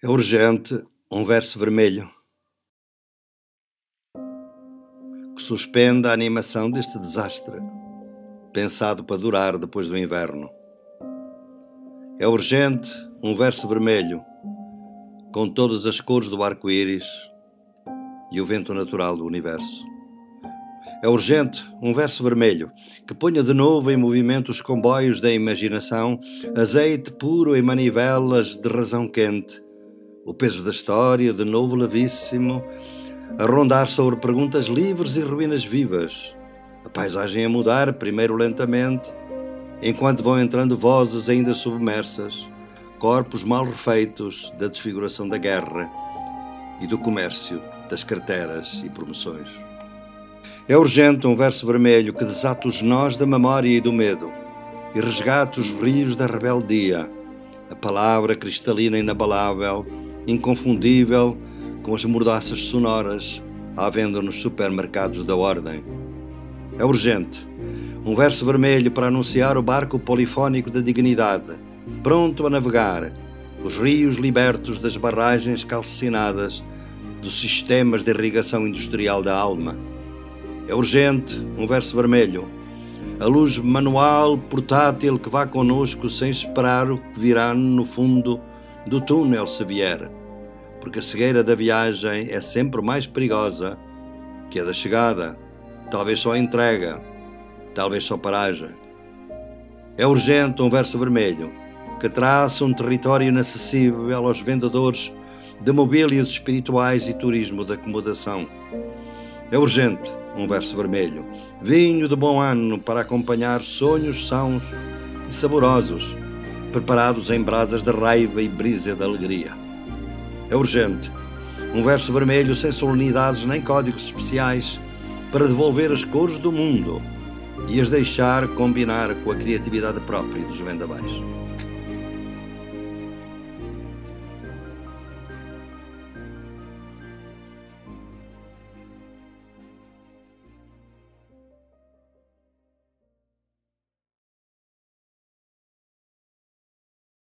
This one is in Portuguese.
É urgente um verso vermelho que suspenda a animação deste desastre, pensado para durar depois do inverno. É urgente um verso vermelho com todas as cores do arco-íris e o vento natural do universo. É urgente um verso vermelho que ponha de novo em movimento os comboios da imaginação, azeite puro em manivelas de razão quente o peso da história, de novo levíssimo, a rondar sobre perguntas livres e ruínas vivas, a paisagem a mudar, primeiro lentamente, enquanto vão entrando vozes ainda submersas, corpos mal refeitos da desfiguração da guerra e do comércio, das carteiras e promoções. É urgente um verso vermelho que desata os nós da memória e do medo e resgate os rios da rebeldia, a palavra cristalina e inabalável inconfundível com as mordaças sonoras à venda nos supermercados da Ordem. É urgente. Um verso vermelho para anunciar o barco polifónico da dignidade, pronto a navegar, os rios libertos das barragens calcinadas dos sistemas de irrigação industrial da alma. É urgente um verso vermelho, a luz manual portátil que vá conosco sem esperar o que virá no fundo do túnel se vier porque a cegueira da viagem é sempre mais perigosa que a da chegada, talvez só a entrega, talvez só paragem. É urgente um verso vermelho que traça um território inacessível aos vendedores de mobílias espirituais e turismo de acomodação. É urgente um verso vermelho, vinho de bom ano para acompanhar sonhos sãos e saborosos, preparados em brasas de raiva e brisa de alegria. É urgente. Um verso vermelho sem solenidades nem códigos especiais para devolver as cores do mundo e as deixar combinar com a criatividade própria dos vendavais.